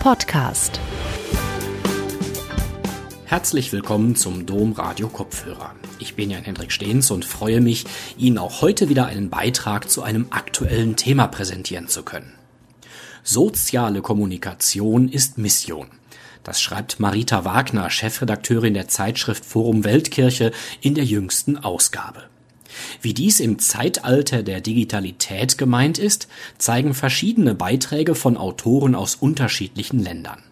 Podcast. Herzlich willkommen zum Dom Radio Kopfhörer. Ich bin Jan Hendrik Stehns und freue mich, Ihnen auch heute wieder einen Beitrag zu einem aktuellen Thema präsentieren zu können. Soziale Kommunikation ist Mission. Das schreibt Marita Wagner, Chefredakteurin der Zeitschrift Forum Weltkirche, in der jüngsten Ausgabe. Wie dies im Zeitalter der Digitalität gemeint ist, zeigen verschiedene Beiträge von Autoren aus unterschiedlichen Ländern.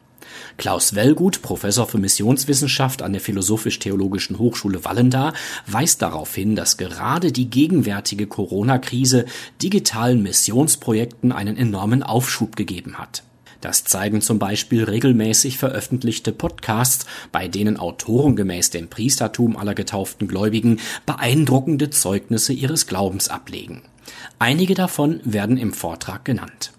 Klaus Wellgut, Professor für Missionswissenschaft an der Philosophisch-Theologischen Hochschule Wallendar, weist darauf hin, dass gerade die gegenwärtige Corona-Krise digitalen Missionsprojekten einen enormen Aufschub gegeben hat. Das zeigen zum Beispiel regelmäßig veröffentlichte Podcasts, bei denen Autoren gemäß dem Priestertum aller getauften Gläubigen beeindruckende Zeugnisse ihres Glaubens ablegen. Einige davon werden im Vortrag genannt.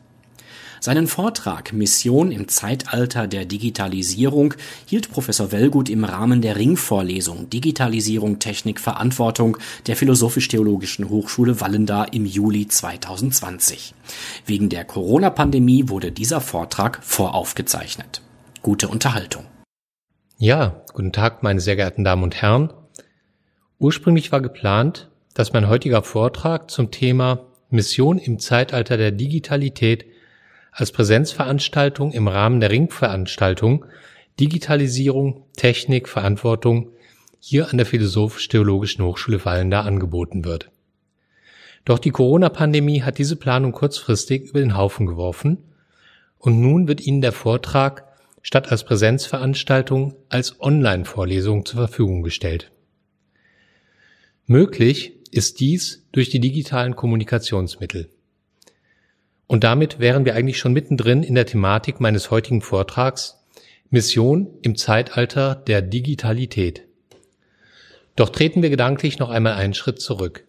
Seinen Vortrag Mission im Zeitalter der Digitalisierung hielt Professor Wellgut im Rahmen der Ringvorlesung Digitalisierung, Technik, Verantwortung der Philosophisch-Theologischen Hochschule Wallendar im Juli 2020. Wegen der Corona-Pandemie wurde dieser Vortrag voraufgezeichnet. Gute Unterhaltung. Ja, guten Tag, meine sehr geehrten Damen und Herren. Ursprünglich war geplant, dass mein heutiger Vortrag zum Thema Mission im Zeitalter der Digitalität als Präsenzveranstaltung im Rahmen der Ringveranstaltung Digitalisierung, Technik, Verantwortung hier an der Philosophisch-Theologischen Hochschule Wallender angeboten wird. Doch die Corona-Pandemie hat diese Planung kurzfristig über den Haufen geworfen und nun wird Ihnen der Vortrag statt als Präsenzveranstaltung als Online-Vorlesung zur Verfügung gestellt. Möglich ist dies durch die digitalen Kommunikationsmittel. Und damit wären wir eigentlich schon mittendrin in der Thematik meines heutigen Vortrags Mission im Zeitalter der Digitalität. Doch treten wir gedanklich noch einmal einen Schritt zurück.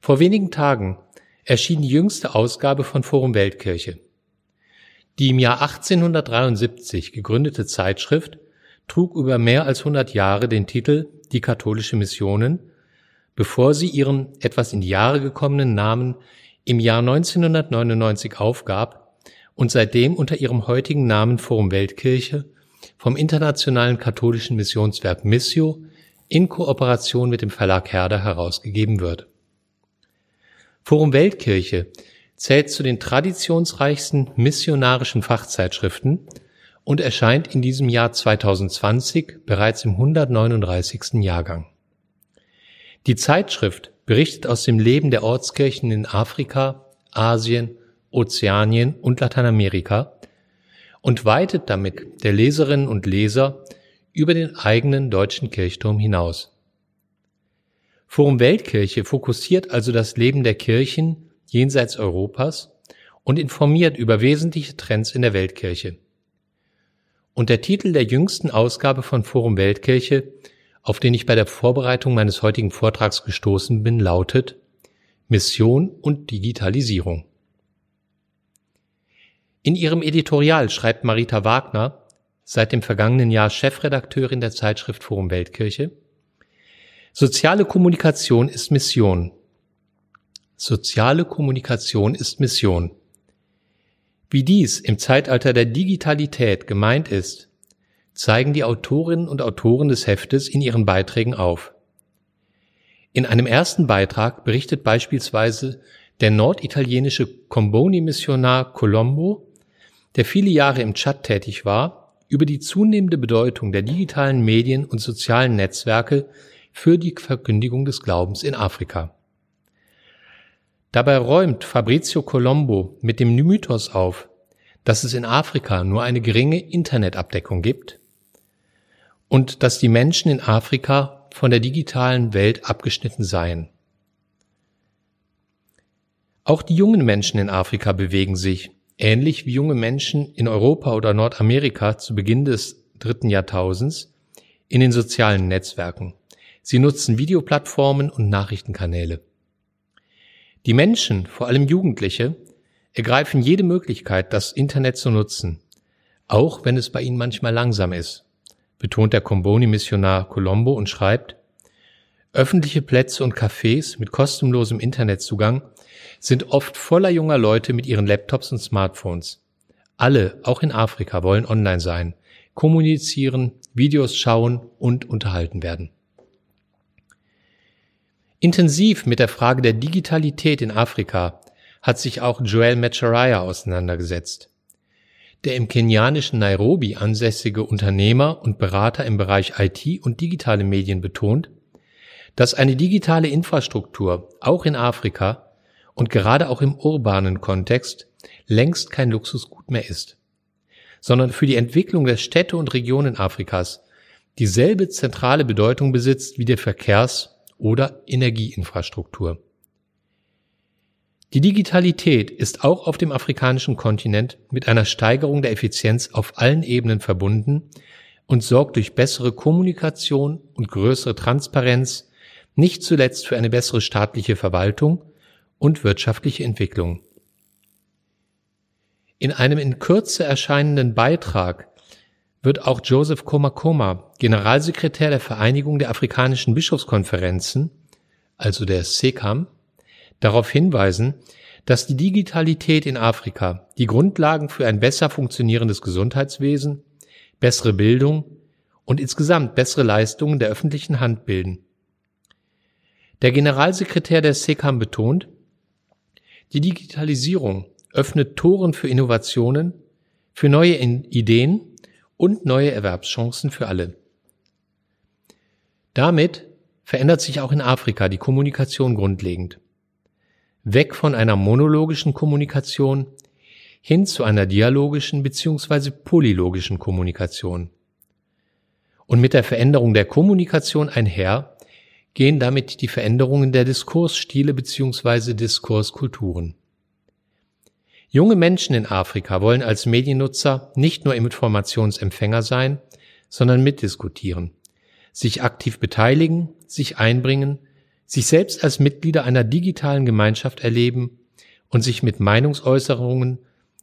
Vor wenigen Tagen erschien die jüngste Ausgabe von Forum Weltkirche. Die im Jahr 1873 gegründete Zeitschrift trug über mehr als 100 Jahre den Titel Die katholische Missionen, bevor sie ihren etwas in die Jahre gekommenen Namen im Jahr 1999 aufgab und seitdem unter ihrem heutigen Namen Forum Weltkirche vom internationalen katholischen Missionswerk Missio in Kooperation mit dem Verlag Herder herausgegeben wird. Forum Weltkirche zählt zu den traditionsreichsten missionarischen Fachzeitschriften und erscheint in diesem Jahr 2020 bereits im 139. Jahrgang. Die Zeitschrift berichtet aus dem Leben der Ortskirchen in Afrika, Asien, Ozeanien und Lateinamerika und weitet damit der Leserinnen und Leser über den eigenen deutschen Kirchturm hinaus. Forum Weltkirche fokussiert also das Leben der Kirchen jenseits Europas und informiert über wesentliche Trends in der Weltkirche. Und der Titel der jüngsten Ausgabe von Forum Weltkirche auf den ich bei der Vorbereitung meines heutigen Vortrags gestoßen bin, lautet Mission und Digitalisierung. In ihrem Editorial schreibt Marita Wagner, seit dem vergangenen Jahr Chefredakteurin der Zeitschrift Forum Weltkirche, Soziale Kommunikation ist Mission. Soziale Kommunikation ist Mission. Wie dies im Zeitalter der Digitalität gemeint ist, zeigen die Autorinnen und Autoren des Heftes in ihren Beiträgen auf. In einem ersten Beitrag berichtet beispielsweise der norditalienische Comboni-Missionar Colombo, der viele Jahre im Tschad tätig war, über die zunehmende Bedeutung der digitalen Medien und sozialen Netzwerke für die Verkündigung des Glaubens in Afrika. Dabei räumt Fabrizio Colombo mit dem Mythos auf, dass es in Afrika nur eine geringe Internetabdeckung gibt und dass die Menschen in Afrika von der digitalen Welt abgeschnitten seien. Auch die jungen Menschen in Afrika bewegen sich, ähnlich wie junge Menschen in Europa oder Nordamerika zu Beginn des dritten Jahrtausends, in den sozialen Netzwerken. Sie nutzen Videoplattformen und Nachrichtenkanäle. Die Menschen, vor allem Jugendliche, ergreifen jede Möglichkeit, das Internet zu nutzen, auch wenn es bei ihnen manchmal langsam ist betont der Comboni-Missionar Colombo und schreibt, öffentliche Plätze und Cafés mit kostenlosem Internetzugang sind oft voller junger Leute mit ihren Laptops und Smartphones. Alle, auch in Afrika, wollen online sein, kommunizieren, Videos schauen und unterhalten werden. Intensiv mit der Frage der Digitalität in Afrika hat sich auch Joel Macharia auseinandergesetzt. Der im kenianischen Nairobi ansässige Unternehmer und Berater im Bereich IT und digitale Medien betont, dass eine digitale Infrastruktur auch in Afrika und gerade auch im urbanen Kontext längst kein Luxusgut mehr ist, sondern für die Entwicklung der Städte und Regionen Afrikas dieselbe zentrale Bedeutung besitzt wie der Verkehrs- oder Energieinfrastruktur. Die Digitalität ist auch auf dem afrikanischen Kontinent mit einer Steigerung der Effizienz auf allen Ebenen verbunden und sorgt durch bessere Kommunikation und größere Transparenz nicht zuletzt für eine bessere staatliche Verwaltung und wirtschaftliche Entwicklung. In einem in Kürze erscheinenden Beitrag wird auch Joseph Komakoma, Generalsekretär der Vereinigung der afrikanischen Bischofskonferenzen, also der SECAM, darauf hinweisen, dass die Digitalität in Afrika die Grundlagen für ein besser funktionierendes Gesundheitswesen, bessere Bildung und insgesamt bessere Leistungen der öffentlichen Hand bilden. Der Generalsekretär der SECAM betont, die Digitalisierung öffnet Toren für Innovationen, für neue Ideen und neue Erwerbschancen für alle. Damit verändert sich auch in Afrika die Kommunikation grundlegend. Weg von einer monologischen Kommunikation hin zu einer dialogischen bzw. polylogischen Kommunikation. Und mit der Veränderung der Kommunikation einher gehen damit die Veränderungen der Diskursstile bzw. Diskurskulturen. Junge Menschen in Afrika wollen als Mediennutzer nicht nur Informationsempfänger sein, sondern mitdiskutieren, sich aktiv beteiligen, sich einbringen, sich selbst als Mitglieder einer digitalen Gemeinschaft erleben und sich mit Meinungsäußerungen,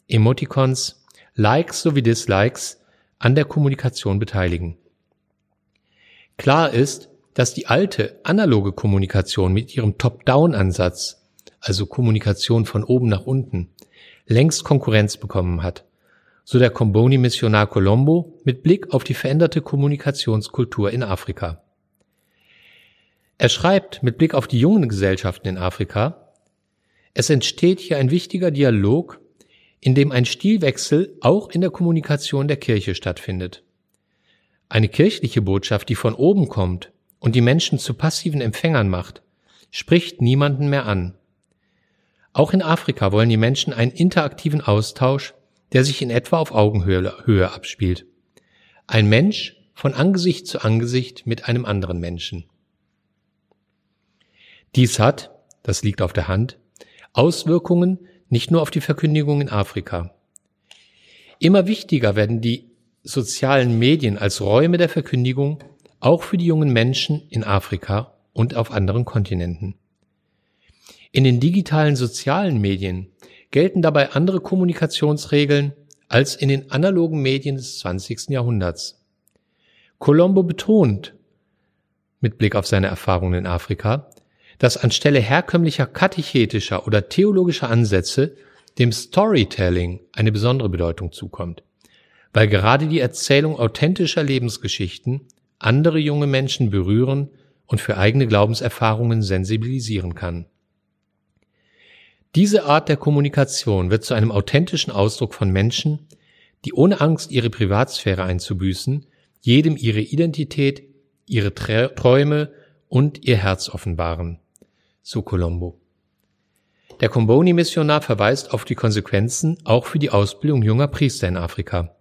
Emoticons, Likes sowie Dislikes an der Kommunikation beteiligen. Klar ist, dass die alte analoge Kommunikation mit ihrem Top-Down-Ansatz, also Kommunikation von oben nach unten, längst Konkurrenz bekommen hat, so der Comboni-Missionar Colombo mit Blick auf die veränderte Kommunikationskultur in Afrika. Er schreibt mit Blick auf die jungen Gesellschaften in Afrika, es entsteht hier ein wichtiger Dialog, in dem ein Stilwechsel auch in der Kommunikation der Kirche stattfindet. Eine kirchliche Botschaft, die von oben kommt und die Menschen zu passiven Empfängern macht, spricht niemanden mehr an. Auch in Afrika wollen die Menschen einen interaktiven Austausch, der sich in etwa auf Augenhöhe Höhe abspielt. Ein Mensch von Angesicht zu Angesicht mit einem anderen Menschen. Dies hat, das liegt auf der Hand, Auswirkungen nicht nur auf die Verkündigung in Afrika. Immer wichtiger werden die sozialen Medien als Räume der Verkündigung auch für die jungen Menschen in Afrika und auf anderen Kontinenten. In den digitalen sozialen Medien gelten dabei andere Kommunikationsregeln als in den analogen Medien des 20. Jahrhunderts. Colombo betont, mit Blick auf seine Erfahrungen in Afrika, dass anstelle herkömmlicher katechetischer oder theologischer Ansätze dem Storytelling eine besondere Bedeutung zukommt, weil gerade die Erzählung authentischer Lebensgeschichten andere junge Menschen berühren und für eigene Glaubenserfahrungen sensibilisieren kann. Diese Art der Kommunikation wird zu einem authentischen Ausdruck von Menschen, die ohne Angst, ihre Privatsphäre einzubüßen, jedem ihre Identität, ihre Träume und ihr Herz offenbaren. So Colombo. Der Comboni-Missionar verweist auf die Konsequenzen auch für die Ausbildung junger Priester in Afrika.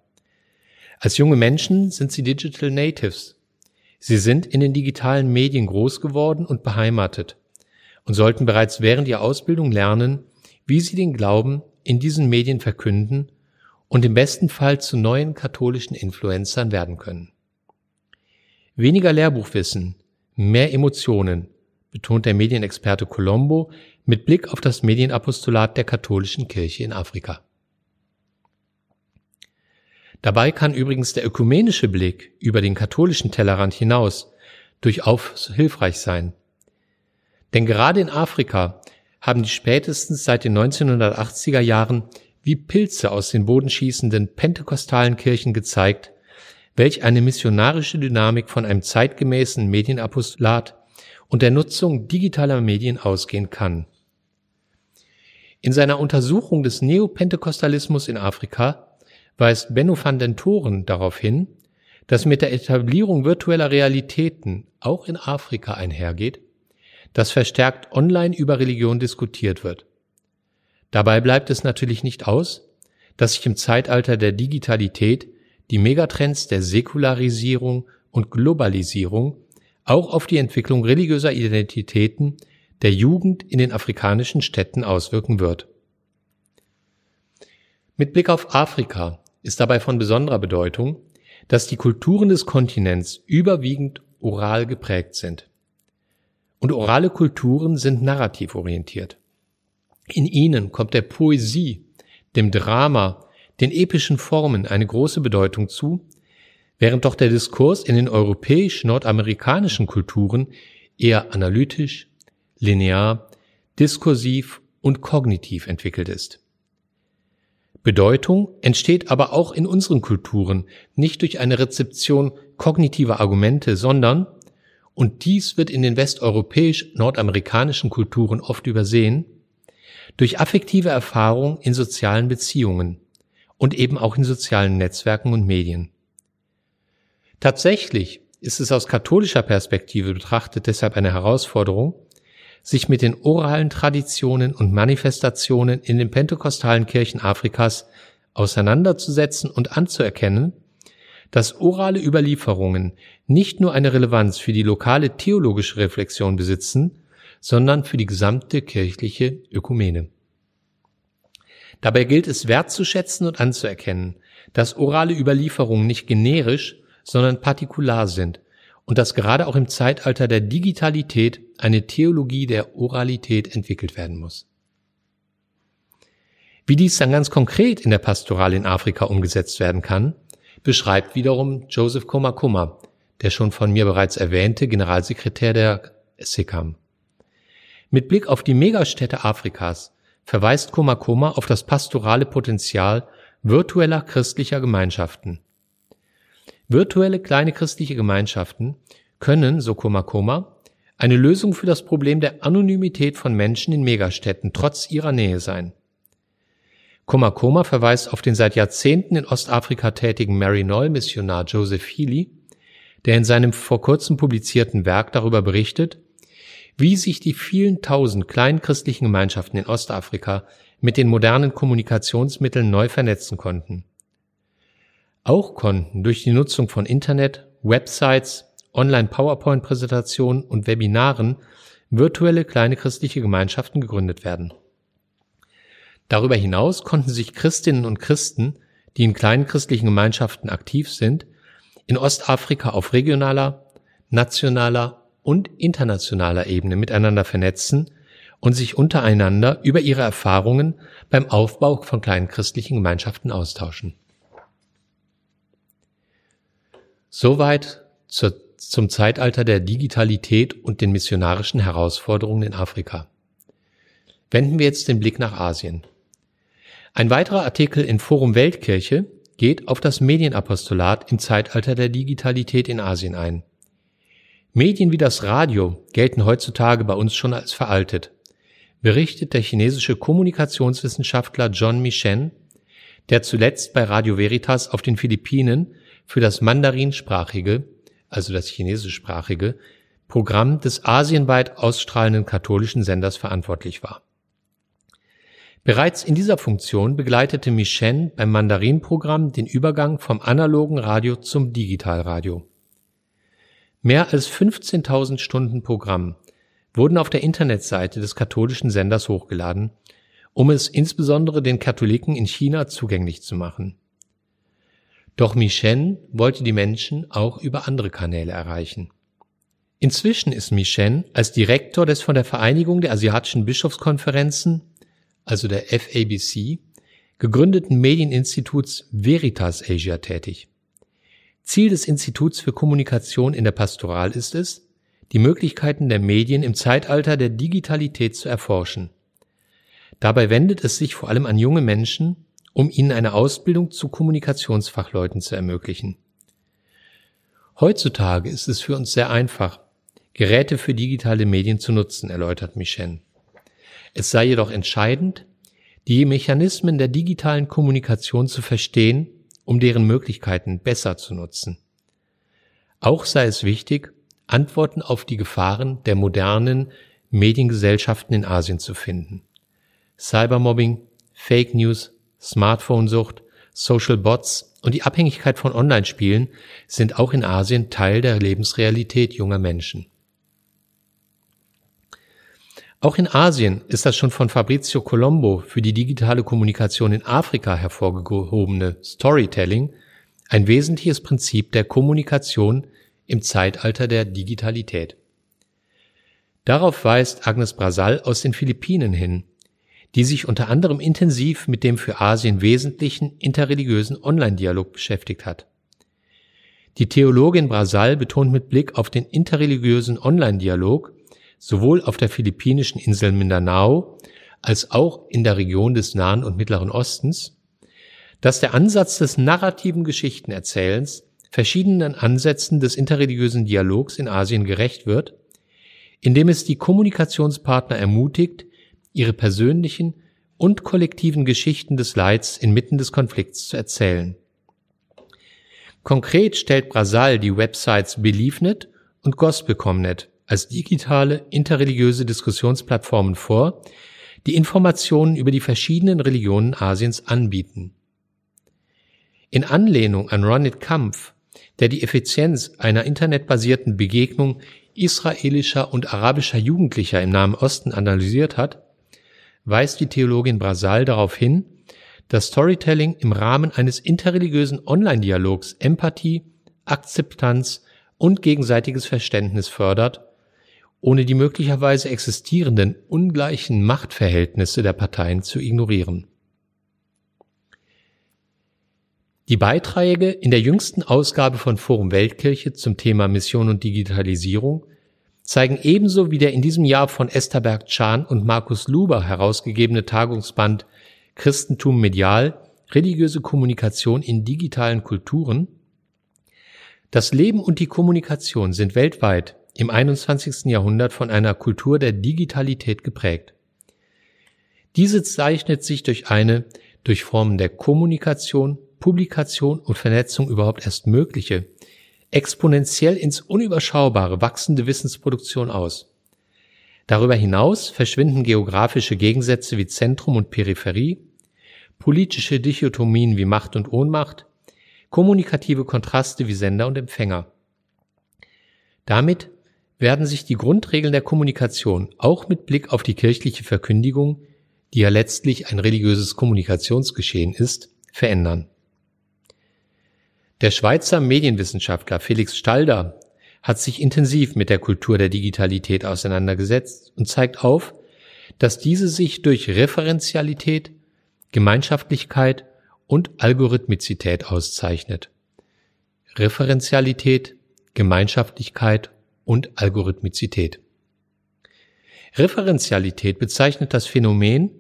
Als junge Menschen sind sie Digital Natives. Sie sind in den digitalen Medien groß geworden und beheimatet und sollten bereits während ihrer Ausbildung lernen, wie sie den Glauben in diesen Medien verkünden und im besten Fall zu neuen katholischen Influencern werden können. Weniger Lehrbuchwissen, mehr Emotionen, betont der Medienexperte Colombo mit Blick auf das Medienapostolat der katholischen Kirche in Afrika. Dabei kann übrigens der ökumenische Blick über den katholischen Tellerrand hinaus durchaus hilfreich sein, denn gerade in Afrika haben die spätestens seit den 1980er Jahren wie Pilze aus den Boden schießenden pentekostalen Kirchen gezeigt, welch eine missionarische Dynamik von einem zeitgemäßen Medienapostolat und der Nutzung digitaler Medien ausgehen kann. In seiner Untersuchung des Neopentekostalismus in Afrika weist Benno van den Toren darauf hin, dass mit der Etablierung virtueller Realitäten auch in Afrika einhergeht, dass verstärkt online über Religion diskutiert wird. Dabei bleibt es natürlich nicht aus, dass sich im Zeitalter der Digitalität die Megatrends der Säkularisierung und Globalisierung auch auf die Entwicklung religiöser Identitäten der Jugend in den afrikanischen Städten auswirken wird. Mit Blick auf Afrika ist dabei von besonderer Bedeutung, dass die Kulturen des Kontinents überwiegend oral geprägt sind. Und orale Kulturen sind narrativ orientiert. In ihnen kommt der Poesie, dem Drama, den epischen Formen eine große Bedeutung zu, während doch der Diskurs in den europäisch-nordamerikanischen Kulturen eher analytisch, linear, diskursiv und kognitiv entwickelt ist. Bedeutung entsteht aber auch in unseren Kulturen nicht durch eine Rezeption kognitiver Argumente, sondern, und dies wird in den westeuropäisch-nordamerikanischen Kulturen oft übersehen, durch affektive Erfahrung in sozialen Beziehungen und eben auch in sozialen Netzwerken und Medien. Tatsächlich ist es aus katholischer Perspektive betrachtet deshalb eine Herausforderung, sich mit den oralen Traditionen und Manifestationen in den pentekostalen Kirchen Afrikas auseinanderzusetzen und anzuerkennen, dass orale Überlieferungen nicht nur eine Relevanz für die lokale theologische Reflexion besitzen, sondern für die gesamte kirchliche Ökumene. Dabei gilt es wertzuschätzen und anzuerkennen, dass orale Überlieferungen nicht generisch, sondern partikular sind und dass gerade auch im Zeitalter der Digitalität eine Theologie der Oralität entwickelt werden muss. Wie dies dann ganz konkret in der Pastoral in Afrika umgesetzt werden kann, beschreibt wiederum Joseph Komakoma, der schon von mir bereits erwähnte Generalsekretär der SECAM. Mit Blick auf die Megastädte Afrikas verweist Komakoma auf das pastorale Potenzial virtueller christlicher Gemeinschaften. Virtuelle kleine christliche Gemeinschaften können, so Komakoma, eine Lösung für das Problem der Anonymität von Menschen in Megastädten trotz ihrer Nähe sein. Komakoma verweist auf den seit Jahrzehnten in Ostafrika tätigen Maryknoll-Missionar Joseph Healy, der in seinem vor kurzem publizierten Werk darüber berichtet, wie sich die vielen tausend kleinen christlichen Gemeinschaften in Ostafrika mit den modernen Kommunikationsmitteln neu vernetzen konnten. Auch konnten durch die Nutzung von Internet, Websites, Online-PowerPoint-Präsentationen und Webinaren virtuelle kleine christliche Gemeinschaften gegründet werden. Darüber hinaus konnten sich Christinnen und Christen, die in kleinen christlichen Gemeinschaften aktiv sind, in Ostafrika auf regionaler, nationaler und internationaler Ebene miteinander vernetzen und sich untereinander über ihre Erfahrungen beim Aufbau von kleinen christlichen Gemeinschaften austauschen. Soweit zur, zum Zeitalter der Digitalität und den missionarischen Herausforderungen in Afrika. Wenden wir jetzt den Blick nach Asien. Ein weiterer Artikel in Forum Weltkirche geht auf das Medienapostolat im Zeitalter der Digitalität in Asien ein. Medien wie das Radio gelten heutzutage bei uns schon als veraltet, berichtet der chinesische Kommunikationswissenschaftler John Michen, der zuletzt bei Radio Veritas auf den Philippinen für das mandarinsprachige, also das chinesischsprachige, Programm des asienweit ausstrahlenden katholischen Senders verantwortlich war. Bereits in dieser Funktion begleitete Michen beim Mandarin-Programm den Übergang vom analogen Radio zum Digitalradio. Mehr als 15.000 Stunden Programm wurden auf der Internetseite des katholischen Senders hochgeladen, um es insbesondere den Katholiken in China zugänglich zu machen. Doch Michen wollte die Menschen auch über andere Kanäle erreichen. Inzwischen ist Michen als Direktor des von der Vereinigung der asiatischen Bischofskonferenzen, also der FABC, gegründeten Medieninstituts Veritas Asia tätig. Ziel des Instituts für Kommunikation in der Pastoral ist es, die Möglichkeiten der Medien im Zeitalter der Digitalität zu erforschen. Dabei wendet es sich vor allem an junge Menschen, um ihnen eine Ausbildung zu Kommunikationsfachleuten zu ermöglichen. Heutzutage ist es für uns sehr einfach, Geräte für digitale Medien zu nutzen, erläutert Michen. Es sei jedoch entscheidend, die Mechanismen der digitalen Kommunikation zu verstehen, um deren Möglichkeiten besser zu nutzen. Auch sei es wichtig, Antworten auf die Gefahren der modernen Mediengesellschaften in Asien zu finden. Cybermobbing, Fake News, Smartphone-Sucht, Social Bots und die Abhängigkeit von Online-Spielen sind auch in Asien Teil der Lebensrealität junger Menschen. Auch in Asien ist das schon von Fabrizio Colombo für die digitale Kommunikation in Afrika hervorgehobene Storytelling ein wesentliches Prinzip der Kommunikation im Zeitalter der Digitalität. Darauf weist Agnes Brasal aus den Philippinen hin, die sich unter anderem intensiv mit dem für Asien wesentlichen interreligiösen Online-Dialog beschäftigt hat. Die Theologin Brasal betont mit Blick auf den interreligiösen Online-Dialog sowohl auf der philippinischen Insel Mindanao als auch in der Region des Nahen und Mittleren Ostens, dass der Ansatz des narrativen Geschichtenerzählens verschiedenen Ansätzen des interreligiösen Dialogs in Asien gerecht wird, indem es die Kommunikationspartner ermutigt, ihre persönlichen und kollektiven Geschichten des Leids inmitten des Konflikts zu erzählen. Konkret stellt Brasal die Websites BeliefNet und GospelComNet als digitale interreligiöse Diskussionsplattformen vor, die Informationen über die verschiedenen Religionen Asiens anbieten. In Anlehnung an Ronit Kampf, der die Effizienz einer internetbasierten Begegnung israelischer und arabischer Jugendlicher im Nahen Osten analysiert hat, weist die Theologin Brasal darauf hin, dass Storytelling im Rahmen eines interreligiösen Online-Dialogs Empathie, Akzeptanz und gegenseitiges Verständnis fördert, ohne die möglicherweise existierenden ungleichen Machtverhältnisse der Parteien zu ignorieren. Die Beiträge in der jüngsten Ausgabe von Forum Weltkirche zum Thema Mission und Digitalisierung zeigen ebenso wie der in diesem Jahr von Esther Berg-Chan und Markus Luber herausgegebene Tagungsband Christentum medial, religiöse Kommunikation in digitalen Kulturen, das Leben und die Kommunikation sind weltweit im 21. Jahrhundert von einer Kultur der Digitalität geprägt. Diese zeichnet sich durch eine durch Formen der Kommunikation, Publikation und Vernetzung überhaupt erst mögliche, exponentiell ins Unüberschaubare wachsende Wissensproduktion aus. Darüber hinaus verschwinden geografische Gegensätze wie Zentrum und Peripherie, politische Dichotomien wie Macht und Ohnmacht, kommunikative Kontraste wie Sender und Empfänger. Damit werden sich die Grundregeln der Kommunikation auch mit Blick auf die kirchliche Verkündigung, die ja letztlich ein religiöses Kommunikationsgeschehen ist, verändern. Der Schweizer Medienwissenschaftler Felix Stalder hat sich intensiv mit der Kultur der Digitalität auseinandergesetzt und zeigt auf, dass diese sich durch Referenzialität, Gemeinschaftlichkeit und Algorithmizität auszeichnet. Referenzialität, Gemeinschaftlichkeit und Algorithmizität. Referenzialität bezeichnet das Phänomen,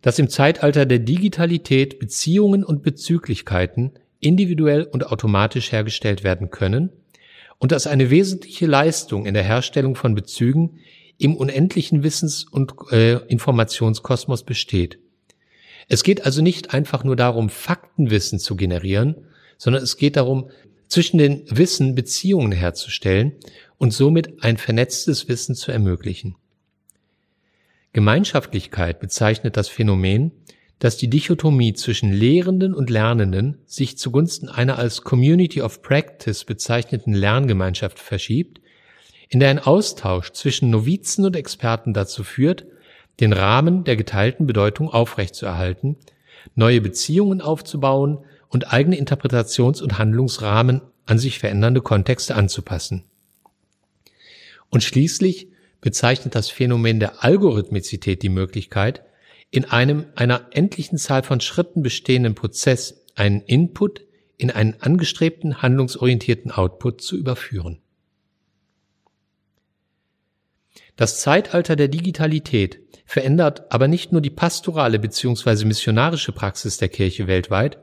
dass im Zeitalter der Digitalität Beziehungen und Bezüglichkeiten individuell und automatisch hergestellt werden können und dass eine wesentliche Leistung in der Herstellung von Bezügen im unendlichen Wissens- und äh, Informationskosmos besteht. Es geht also nicht einfach nur darum, Faktenwissen zu generieren, sondern es geht darum, zwischen den Wissen Beziehungen herzustellen und somit ein vernetztes Wissen zu ermöglichen. Gemeinschaftlichkeit bezeichnet das Phänomen, dass die Dichotomie zwischen Lehrenden und Lernenden sich zugunsten einer als Community of Practice bezeichneten Lerngemeinschaft verschiebt, in der ein Austausch zwischen Novizen und Experten dazu führt, den Rahmen der geteilten Bedeutung aufrechtzuerhalten, neue Beziehungen aufzubauen und eigene Interpretations- und Handlungsrahmen an sich verändernde Kontexte anzupassen. Und schließlich bezeichnet das Phänomen der Algorithmizität die Möglichkeit, in einem einer endlichen Zahl von Schritten bestehenden Prozess einen Input in einen angestrebten handlungsorientierten Output zu überführen. Das Zeitalter der Digitalität verändert aber nicht nur die pastorale bzw. missionarische Praxis der Kirche weltweit,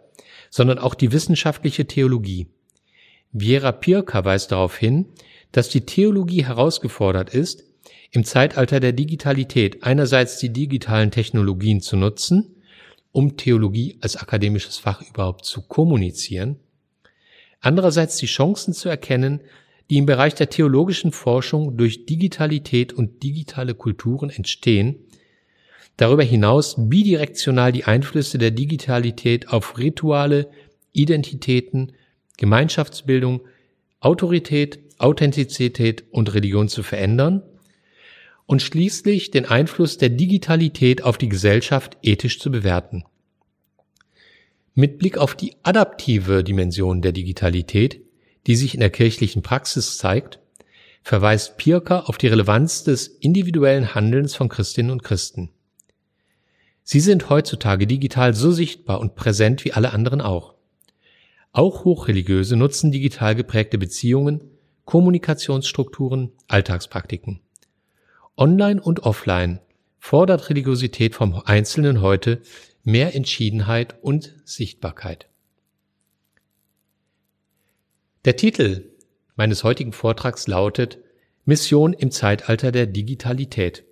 sondern auch die wissenschaftliche Theologie. Viera Pirka weist darauf hin, dass die Theologie herausgefordert ist, im Zeitalter der Digitalität einerseits die digitalen Technologien zu nutzen, um Theologie als akademisches Fach überhaupt zu kommunizieren, andererseits die Chancen zu erkennen, die im Bereich der theologischen Forschung durch Digitalität und digitale Kulturen entstehen, darüber hinaus bidirektional die Einflüsse der Digitalität auf Rituale, Identitäten, Gemeinschaftsbildung, Autorität, Authentizität und Religion zu verändern und schließlich den Einfluss der Digitalität auf die Gesellschaft ethisch zu bewerten. Mit Blick auf die adaptive Dimension der Digitalität, die sich in der kirchlichen Praxis zeigt, verweist Pirker auf die Relevanz des individuellen Handelns von Christinnen und Christen. Sie sind heutzutage digital so sichtbar und präsent wie alle anderen auch. Auch Hochreligiöse nutzen digital geprägte Beziehungen, Kommunikationsstrukturen, Alltagspraktiken. Online und offline fordert Religiosität vom Einzelnen heute mehr Entschiedenheit und Sichtbarkeit. Der Titel meines heutigen Vortrags lautet Mission im Zeitalter der Digitalität.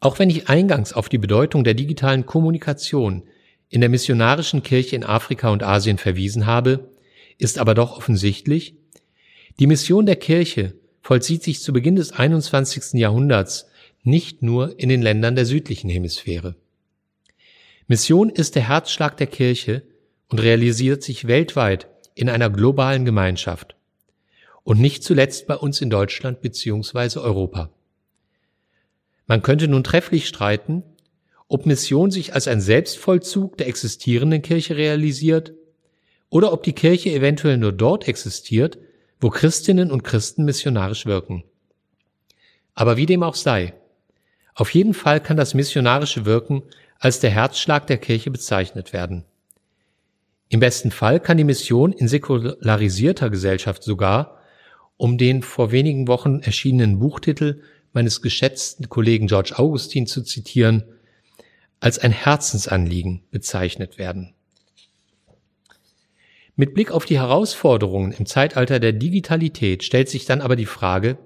Auch wenn ich eingangs auf die Bedeutung der digitalen Kommunikation in der missionarischen Kirche in Afrika und Asien verwiesen habe, ist aber doch offensichtlich, die Mission der Kirche vollzieht sich zu Beginn des 21. Jahrhunderts nicht nur in den Ländern der südlichen Hemisphäre. Mission ist der Herzschlag der Kirche und realisiert sich weltweit in einer globalen Gemeinschaft. Und nicht zuletzt bei uns in Deutschland bzw. Europa. Man könnte nun trefflich streiten, ob Mission sich als ein Selbstvollzug der existierenden Kirche realisiert oder ob die Kirche eventuell nur dort existiert, wo Christinnen und Christen missionarisch wirken. Aber wie dem auch sei, auf jeden Fall kann das missionarische Wirken als der Herzschlag der Kirche bezeichnet werden. Im besten Fall kann die Mission in säkularisierter Gesellschaft sogar, um den vor wenigen Wochen erschienenen Buchtitel meines geschätzten Kollegen George Augustin zu zitieren, als ein Herzensanliegen bezeichnet werden. Mit Blick auf die Herausforderungen im Zeitalter der Digitalität stellt sich dann aber die Frage,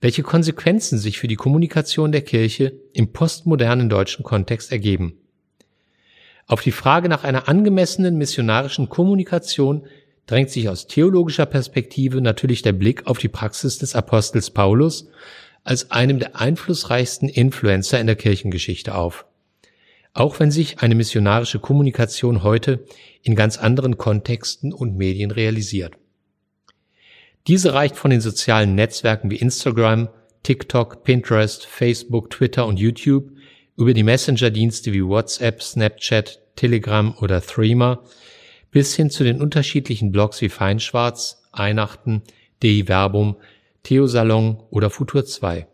welche Konsequenzen sich für die Kommunikation der Kirche im postmodernen deutschen Kontext ergeben. Auf die Frage nach einer angemessenen missionarischen Kommunikation drängt sich aus theologischer Perspektive natürlich der Blick auf die Praxis des Apostels Paulus als einem der einflussreichsten Influencer in der Kirchengeschichte auf. Auch wenn sich eine missionarische Kommunikation heute in ganz anderen Kontexten und Medien realisiert. Diese reicht von den sozialen Netzwerken wie Instagram, TikTok, Pinterest, Facebook, Twitter und YouTube über die Messenger-Dienste wie WhatsApp, Snapchat, Telegram oder Threema bis hin zu den unterschiedlichen Blogs wie Feinschwarz, Einachten, DI Verbum, Theosalon oder Futur 2.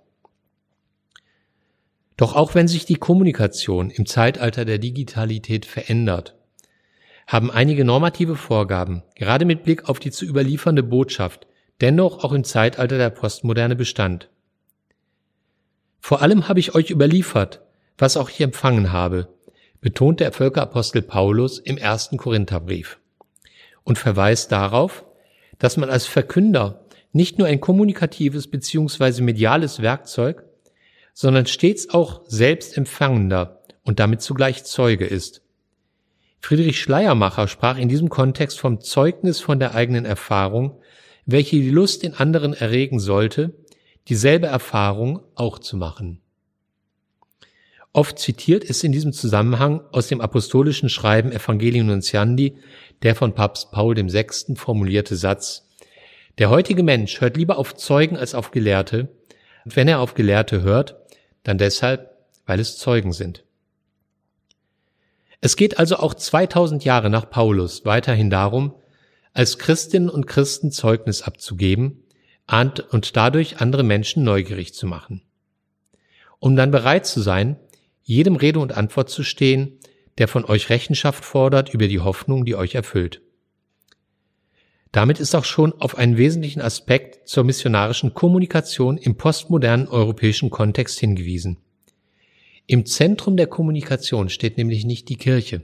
Doch auch wenn sich die Kommunikation im Zeitalter der Digitalität verändert, haben einige normative Vorgaben, gerade mit Blick auf die zu überliefernde Botschaft, dennoch auch im Zeitalter der Postmoderne Bestand. Vor allem habe ich euch überliefert, was auch ich empfangen habe, betont der Völkerapostel Paulus im ersten Korintherbrief und verweist darauf, dass man als Verkünder nicht nur ein kommunikatives beziehungsweise mediales Werkzeug, sondern stets auch selbstempfangender und damit zugleich Zeuge ist. Friedrich Schleiermacher sprach in diesem Kontext vom Zeugnis von der eigenen Erfahrung, welche die Lust in anderen erregen sollte, dieselbe Erfahrung auch zu machen. Oft zitiert ist in diesem Zusammenhang aus dem apostolischen Schreiben Evangelium Nunciandi der von Papst Paul VI. formulierte Satz, der heutige Mensch hört lieber auf Zeugen als auf Gelehrte, und wenn er auf Gelehrte hört, dann deshalb, weil es Zeugen sind. Es geht also auch 2000 Jahre nach Paulus weiterhin darum, als Christinnen und Christen Zeugnis abzugeben und dadurch andere Menschen neugierig zu machen. Um dann bereit zu sein, jedem Rede und Antwort zu stehen, der von euch Rechenschaft fordert über die Hoffnung, die euch erfüllt. Damit ist auch schon auf einen wesentlichen Aspekt zur missionarischen Kommunikation im postmodernen europäischen Kontext hingewiesen. Im Zentrum der Kommunikation steht nämlich nicht die Kirche.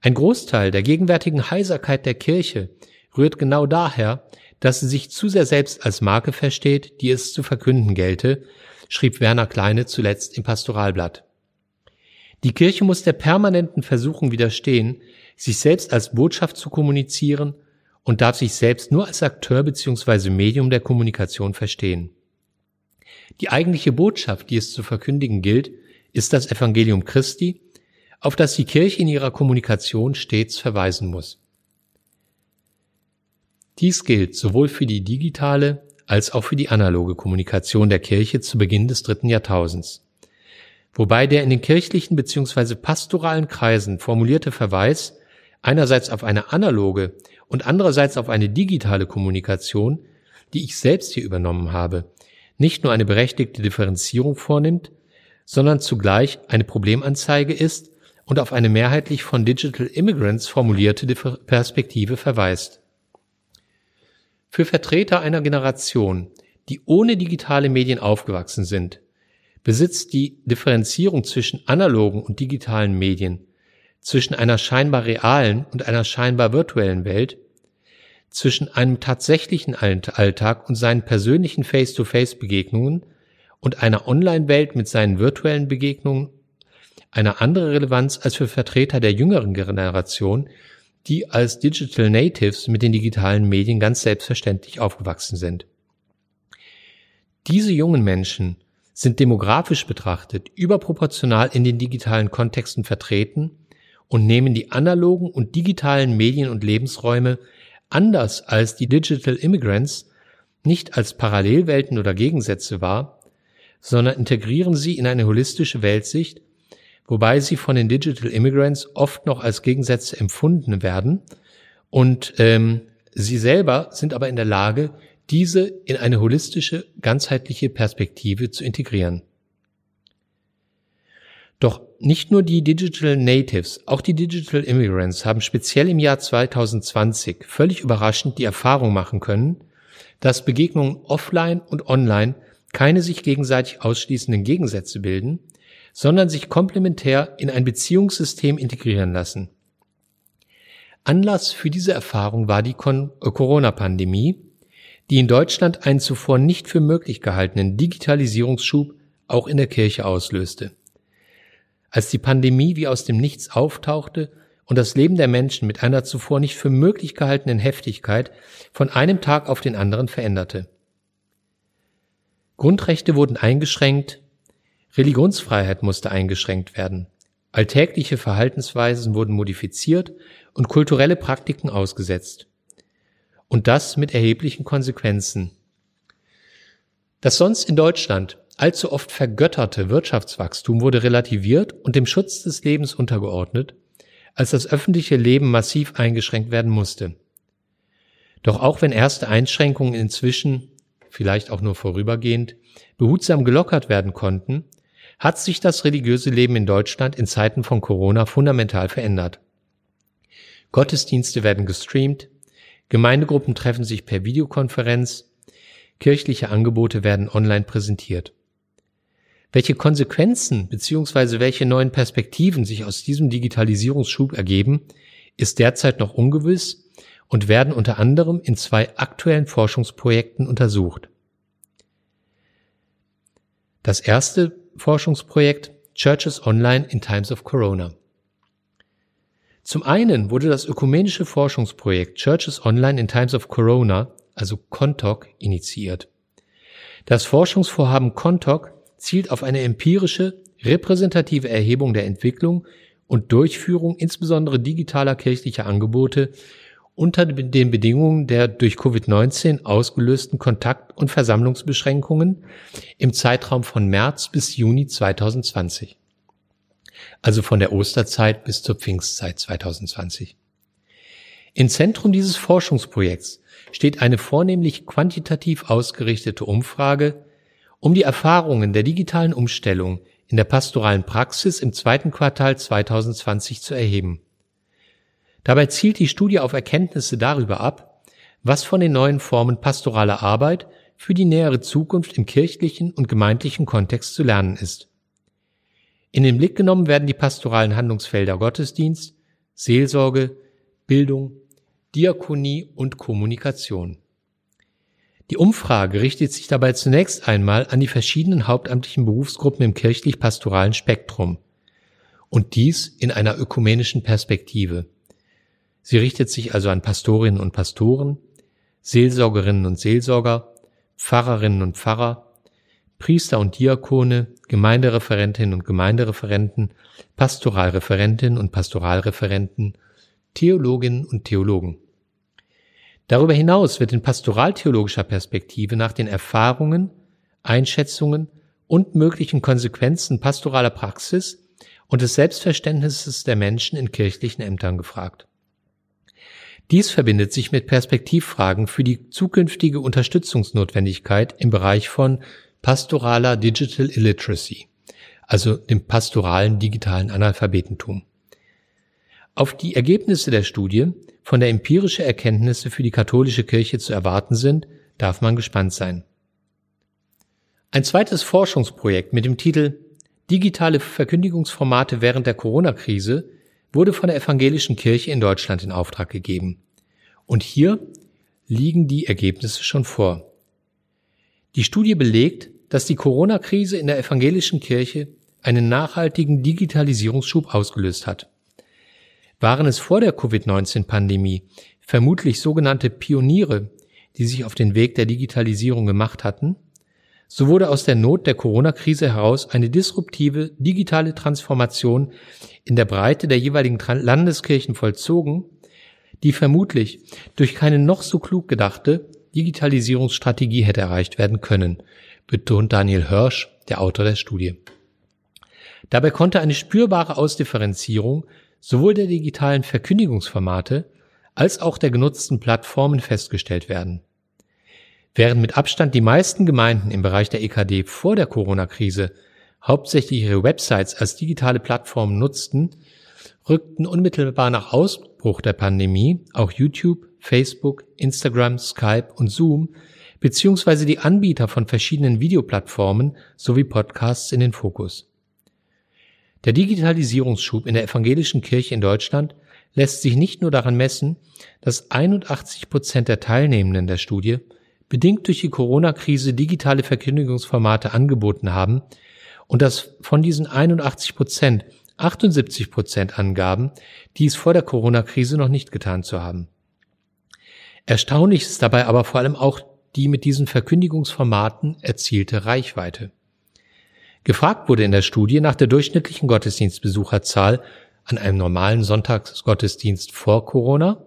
Ein Großteil der gegenwärtigen Heiserkeit der Kirche rührt genau daher, dass sie sich zu sehr selbst als Marke versteht, die es zu verkünden gelte, schrieb Werner Kleine zuletzt im Pastoralblatt. Die Kirche muss der permanenten Versuchung widerstehen, sich selbst als Botschaft zu kommunizieren und darf sich selbst nur als Akteur bzw. Medium der Kommunikation verstehen. Die eigentliche Botschaft, die es zu verkündigen gilt, ist das Evangelium Christi, auf das die Kirche in ihrer Kommunikation stets verweisen muss. Dies gilt sowohl für die digitale als auch für die analoge Kommunikation der Kirche zu Beginn des dritten Jahrtausends. Wobei der in den kirchlichen bzw. pastoralen Kreisen formulierte Verweis einerseits auf eine analoge und andererseits auf eine digitale Kommunikation, die ich selbst hier übernommen habe, nicht nur eine berechtigte Differenzierung vornimmt, sondern zugleich eine Problemanzeige ist und auf eine mehrheitlich von Digital Immigrants formulierte Perspektive verweist. Für Vertreter einer Generation, die ohne digitale Medien aufgewachsen sind, besitzt die Differenzierung zwischen analogen und digitalen Medien, zwischen einer scheinbar realen und einer scheinbar virtuellen Welt, zwischen einem tatsächlichen Alltag und seinen persönlichen Face-to-Face-Begegnungen und einer Online-Welt mit seinen virtuellen Begegnungen eine andere Relevanz als für Vertreter der jüngeren Generation, die als Digital Natives mit den digitalen Medien ganz selbstverständlich aufgewachsen sind. Diese jungen Menschen sind demografisch betrachtet überproportional in den digitalen Kontexten vertreten und nehmen die analogen und digitalen Medien und Lebensräume anders als die Digital Immigrants nicht als Parallelwelten oder Gegensätze wahr, sondern integrieren sie in eine holistische Weltsicht wobei sie von den Digital Immigrants oft noch als Gegensätze empfunden werden. Und ähm, sie selber sind aber in der Lage, diese in eine holistische, ganzheitliche Perspektive zu integrieren. Nicht nur die Digital Natives, auch die Digital Immigrants haben speziell im Jahr 2020 völlig überraschend die Erfahrung machen können, dass Begegnungen offline und online keine sich gegenseitig ausschließenden Gegensätze bilden, sondern sich komplementär in ein Beziehungssystem integrieren lassen. Anlass für diese Erfahrung war die äh, Corona-Pandemie, die in Deutschland einen zuvor nicht für möglich gehaltenen Digitalisierungsschub auch in der Kirche auslöste. Als die Pandemie wie aus dem Nichts auftauchte und das Leben der Menschen mit einer zuvor nicht für möglich gehaltenen Heftigkeit von einem Tag auf den anderen veränderte. Grundrechte wurden eingeschränkt, Religionsfreiheit musste eingeschränkt werden. Alltägliche Verhaltensweisen wurden modifiziert und kulturelle Praktiken ausgesetzt. Und das mit erheblichen Konsequenzen. Das sonst in Deutschland allzu oft vergötterte Wirtschaftswachstum wurde relativiert und dem Schutz des Lebens untergeordnet, als das öffentliche Leben massiv eingeschränkt werden musste. Doch auch wenn erste Einschränkungen inzwischen, vielleicht auch nur vorübergehend, behutsam gelockert werden konnten, hat sich das religiöse Leben in Deutschland in Zeiten von Corona fundamental verändert. Gottesdienste werden gestreamt, Gemeindegruppen treffen sich per Videokonferenz, kirchliche Angebote werden online präsentiert. Welche Konsequenzen bzw. welche neuen Perspektiven sich aus diesem Digitalisierungsschub ergeben, ist derzeit noch ungewiss und werden unter anderem in zwei aktuellen Forschungsprojekten untersucht. Das erste Forschungsprojekt Churches Online in Times of Corona. Zum einen wurde das ökumenische Forschungsprojekt Churches Online in Times of Corona, also CONTOC, initiiert. Das Forschungsvorhaben CONTOC zielt auf eine empirische, repräsentative Erhebung der Entwicklung und Durchführung insbesondere digitaler kirchlicher Angebote unter den Bedingungen der durch Covid-19 ausgelösten Kontakt- und Versammlungsbeschränkungen im Zeitraum von März bis Juni 2020. Also von der Osterzeit bis zur Pfingstzeit 2020. Im Zentrum dieses Forschungsprojekts steht eine vornehmlich quantitativ ausgerichtete Umfrage, um die Erfahrungen der digitalen Umstellung in der pastoralen Praxis im zweiten Quartal 2020 zu erheben. Dabei zielt die Studie auf Erkenntnisse darüber ab, was von den neuen Formen pastoraler Arbeit für die nähere Zukunft im kirchlichen und gemeindlichen Kontext zu lernen ist. In den Blick genommen werden die pastoralen Handlungsfelder Gottesdienst, Seelsorge, Bildung, Diakonie und Kommunikation. Die Umfrage richtet sich dabei zunächst einmal an die verschiedenen hauptamtlichen Berufsgruppen im kirchlich-pastoralen Spektrum. Und dies in einer ökumenischen Perspektive. Sie richtet sich also an Pastorinnen und Pastoren, Seelsorgerinnen und Seelsorger, Pfarrerinnen und Pfarrer, Priester und Diakone, Gemeindereferentinnen und Gemeindereferenten, Pastoralreferentinnen und Pastoralreferenten, Theologinnen und Theologen. Darüber hinaus wird in pastoraltheologischer Perspektive nach den Erfahrungen, Einschätzungen und möglichen Konsequenzen pastoraler Praxis und des Selbstverständnisses der Menschen in kirchlichen Ämtern gefragt. Dies verbindet sich mit Perspektivfragen für die zukünftige Unterstützungsnotwendigkeit im Bereich von pastoraler Digital Illiteracy, also dem pastoralen digitalen Analphabetentum. Auf die Ergebnisse der Studie, von der empirische Erkenntnisse für die katholische Kirche zu erwarten sind, darf man gespannt sein. Ein zweites Forschungsprojekt mit dem Titel Digitale Verkündigungsformate während der Corona-Krise wurde von der evangelischen Kirche in Deutschland in Auftrag gegeben. Und hier liegen die Ergebnisse schon vor. Die Studie belegt, dass die Corona-Krise in der evangelischen Kirche einen nachhaltigen Digitalisierungsschub ausgelöst hat. Waren es vor der Covid-19-Pandemie vermutlich sogenannte Pioniere, die sich auf den Weg der Digitalisierung gemacht hatten, so wurde aus der Not der Corona-Krise heraus eine disruptive digitale Transformation in der Breite der jeweiligen Landeskirchen vollzogen, die vermutlich durch keine noch so klug gedachte Digitalisierungsstrategie hätte erreicht werden können, betont Daniel Hirsch, der Autor der Studie. Dabei konnte eine spürbare Ausdifferenzierung sowohl der digitalen Verkündigungsformate als auch der genutzten Plattformen festgestellt werden. Während mit Abstand die meisten Gemeinden im Bereich der EKD vor der Corona-Krise hauptsächlich ihre Websites als digitale Plattformen nutzten, rückten unmittelbar nach Ausbruch der Pandemie auch YouTube, Facebook, Instagram, Skype und Zoom beziehungsweise die Anbieter von verschiedenen Videoplattformen sowie Podcasts in den Fokus. Der Digitalisierungsschub in der evangelischen Kirche in Deutschland lässt sich nicht nur daran messen, dass 81 Prozent der Teilnehmenden der Studie bedingt durch die Corona-Krise digitale Verkündigungsformate angeboten haben und dass von diesen 81 Prozent 78 Prozent angaben, dies vor der Corona-Krise noch nicht getan zu haben. Erstaunlich ist dabei aber vor allem auch die mit diesen Verkündigungsformaten erzielte Reichweite. Gefragt wurde in der Studie nach der durchschnittlichen Gottesdienstbesucherzahl an einem normalen Sonntagsgottesdienst vor Corona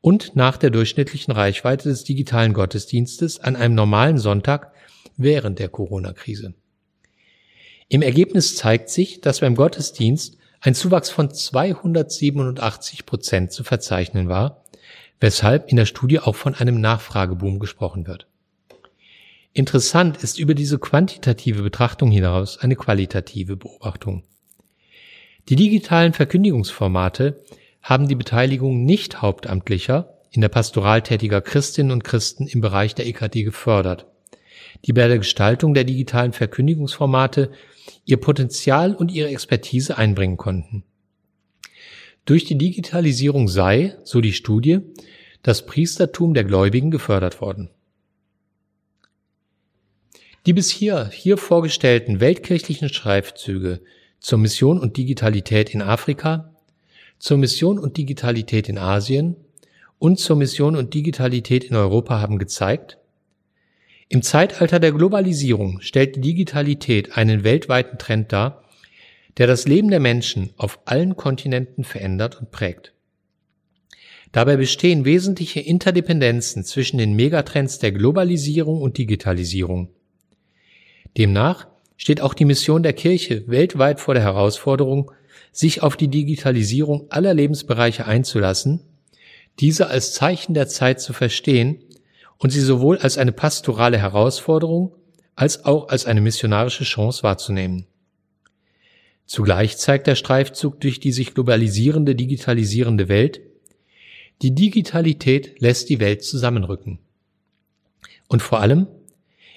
und nach der durchschnittlichen Reichweite des digitalen Gottesdienstes an einem normalen Sonntag während der Corona-Krise. Im Ergebnis zeigt sich, dass beim Gottesdienst ein Zuwachs von 287 Prozent zu verzeichnen war, weshalb in der Studie auch von einem Nachfrageboom gesprochen wird. Interessant ist über diese quantitative Betrachtung hinaus eine qualitative Beobachtung. Die digitalen Verkündigungsformate haben die Beteiligung nicht hauptamtlicher, in der Pastoral tätiger Christinnen und Christen im Bereich der EKD gefördert, die bei der Gestaltung der digitalen Verkündigungsformate ihr Potenzial und ihre Expertise einbringen konnten. Durch die Digitalisierung sei, so die Studie, das Priestertum der Gläubigen gefördert worden. Die bis hier, hier vorgestellten weltkirchlichen Schreibzüge zur Mission und Digitalität in Afrika, zur Mission und Digitalität in Asien und zur Mission und Digitalität in Europa haben gezeigt, im Zeitalter der Globalisierung stellt die Digitalität einen weltweiten Trend dar, der das Leben der Menschen auf allen Kontinenten verändert und prägt. Dabei bestehen wesentliche Interdependenzen zwischen den Megatrends der Globalisierung und Digitalisierung. Demnach steht auch die Mission der Kirche weltweit vor der Herausforderung, sich auf die Digitalisierung aller Lebensbereiche einzulassen, diese als Zeichen der Zeit zu verstehen und sie sowohl als eine pastorale Herausforderung als auch als eine missionarische Chance wahrzunehmen. Zugleich zeigt der Streifzug durch die sich globalisierende, digitalisierende Welt, Die Digitalität lässt die Welt zusammenrücken. Und vor allem,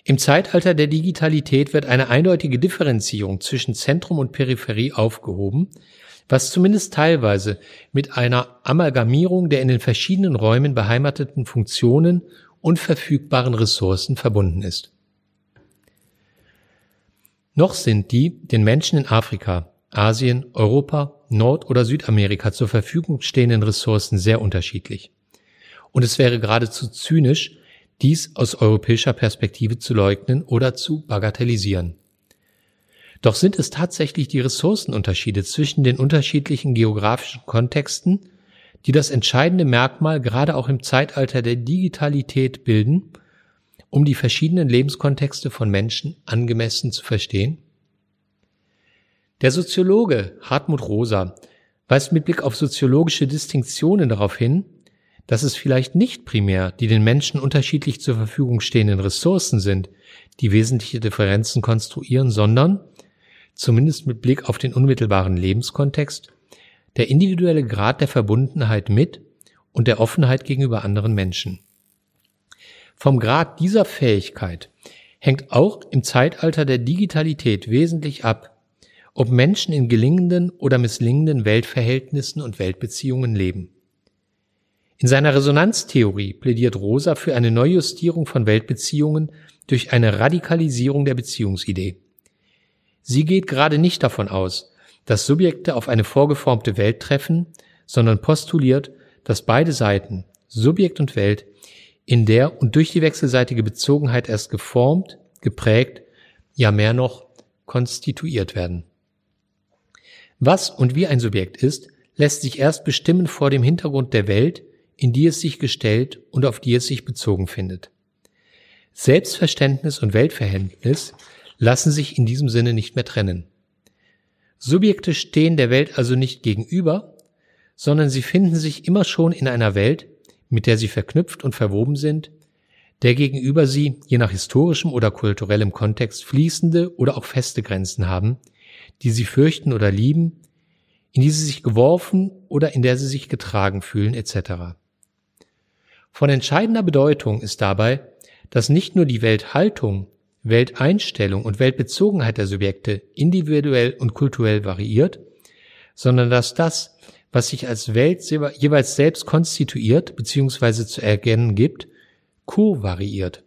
im Zeitalter der Digitalität wird eine eindeutige Differenzierung zwischen Zentrum und Peripherie aufgehoben, was zumindest teilweise mit einer Amalgamierung der in den verschiedenen Räumen beheimateten Funktionen und verfügbaren Ressourcen verbunden ist. Noch sind die den Menschen in Afrika, Asien, Europa, Nord- oder Südamerika zur Verfügung stehenden Ressourcen sehr unterschiedlich. Und es wäre geradezu zynisch, dies aus europäischer Perspektive zu leugnen oder zu bagatellisieren. Doch sind es tatsächlich die Ressourcenunterschiede zwischen den unterschiedlichen geografischen Kontexten, die das entscheidende Merkmal gerade auch im Zeitalter der Digitalität bilden, um die verschiedenen Lebenskontexte von Menschen angemessen zu verstehen? Der Soziologe Hartmut Rosa weist mit Blick auf soziologische Distinktionen darauf hin, dass es vielleicht nicht primär die den Menschen unterschiedlich zur Verfügung stehenden Ressourcen sind, die wesentliche Differenzen konstruieren, sondern zumindest mit Blick auf den unmittelbaren Lebenskontext, der individuelle Grad der Verbundenheit mit und der Offenheit gegenüber anderen Menschen. Vom Grad dieser Fähigkeit hängt auch im Zeitalter der Digitalität wesentlich ab, ob Menschen in gelingenden oder misslingenden Weltverhältnissen und Weltbeziehungen leben. In seiner Resonanztheorie plädiert Rosa für eine Neujustierung von Weltbeziehungen durch eine Radikalisierung der Beziehungsidee. Sie geht gerade nicht davon aus, dass Subjekte auf eine vorgeformte Welt treffen, sondern postuliert, dass beide Seiten, Subjekt und Welt, in der und durch die wechselseitige Bezogenheit erst geformt, geprägt, ja mehr noch konstituiert werden. Was und wie ein Subjekt ist, lässt sich erst bestimmen vor dem Hintergrund der Welt, in die es sich gestellt und auf die es sich bezogen findet. Selbstverständnis und Weltverhältnis lassen sich in diesem Sinne nicht mehr trennen. Subjekte stehen der Welt also nicht gegenüber, sondern sie finden sich immer schon in einer Welt, mit der sie verknüpft und verwoben sind, der gegenüber sie, je nach historischem oder kulturellem Kontext, fließende oder auch feste Grenzen haben, die sie fürchten oder lieben, in die sie sich geworfen oder in der sie sich getragen fühlen etc. Von entscheidender Bedeutung ist dabei, dass nicht nur die Welthaltung, Welteinstellung und Weltbezogenheit der Subjekte individuell und kulturell variiert, sondern dass das, was sich als Welt jeweils selbst konstituiert bzw. zu erkennen gibt, co-variiert.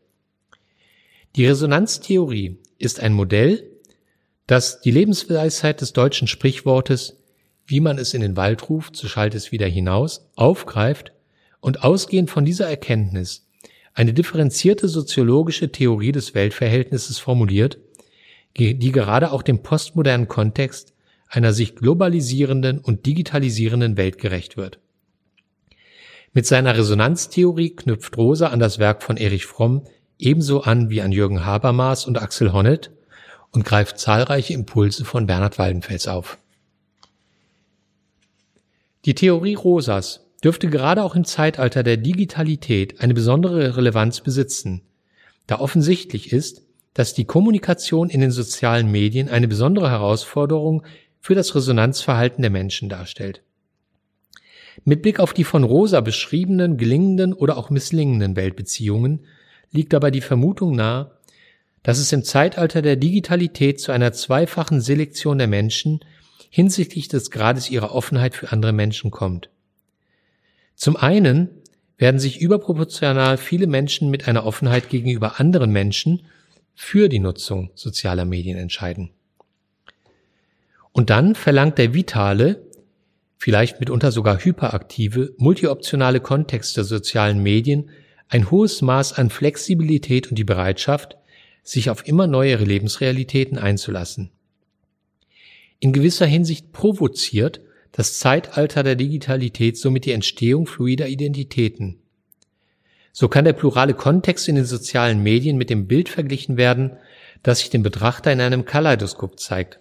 Die Resonanztheorie ist ein Modell, das die Lebensweisheit des deutschen Sprichwortes, wie man es in den Wald ruft, so schallt es wieder hinaus, aufgreift und ausgehend von dieser Erkenntnis eine differenzierte soziologische Theorie des Weltverhältnisses formuliert, die gerade auch dem postmodernen Kontext einer sich globalisierenden und digitalisierenden Welt gerecht wird. Mit seiner Resonanztheorie knüpft Rosa an das Werk von Erich Fromm ebenso an wie an Jürgen Habermas und Axel Honneth und greift zahlreiche Impulse von Bernhard Waldenfels auf. Die Theorie Rosas dürfte gerade auch im Zeitalter der Digitalität eine besondere Relevanz besitzen, da offensichtlich ist, dass die Kommunikation in den sozialen Medien eine besondere Herausforderung für das Resonanzverhalten der Menschen darstellt. Mit Blick auf die von Rosa beschriebenen gelingenden oder auch misslingenden Weltbeziehungen liegt dabei die Vermutung nahe, dass es im Zeitalter der Digitalität zu einer zweifachen Selektion der Menschen hinsichtlich des Grades ihrer Offenheit für andere Menschen kommt. Zum einen werden sich überproportional viele Menschen mit einer Offenheit gegenüber anderen Menschen für die Nutzung sozialer Medien entscheiden. Und dann verlangt der vitale, vielleicht mitunter sogar hyperaktive, multioptionale Kontext der sozialen Medien ein hohes Maß an Flexibilität und die Bereitschaft, sich auf immer neuere Lebensrealitäten einzulassen. In gewisser Hinsicht provoziert das Zeitalter der Digitalität somit die Entstehung fluider Identitäten. So kann der plurale Kontext in den sozialen Medien mit dem Bild verglichen werden, das sich dem Betrachter in einem Kaleidoskop zeigt.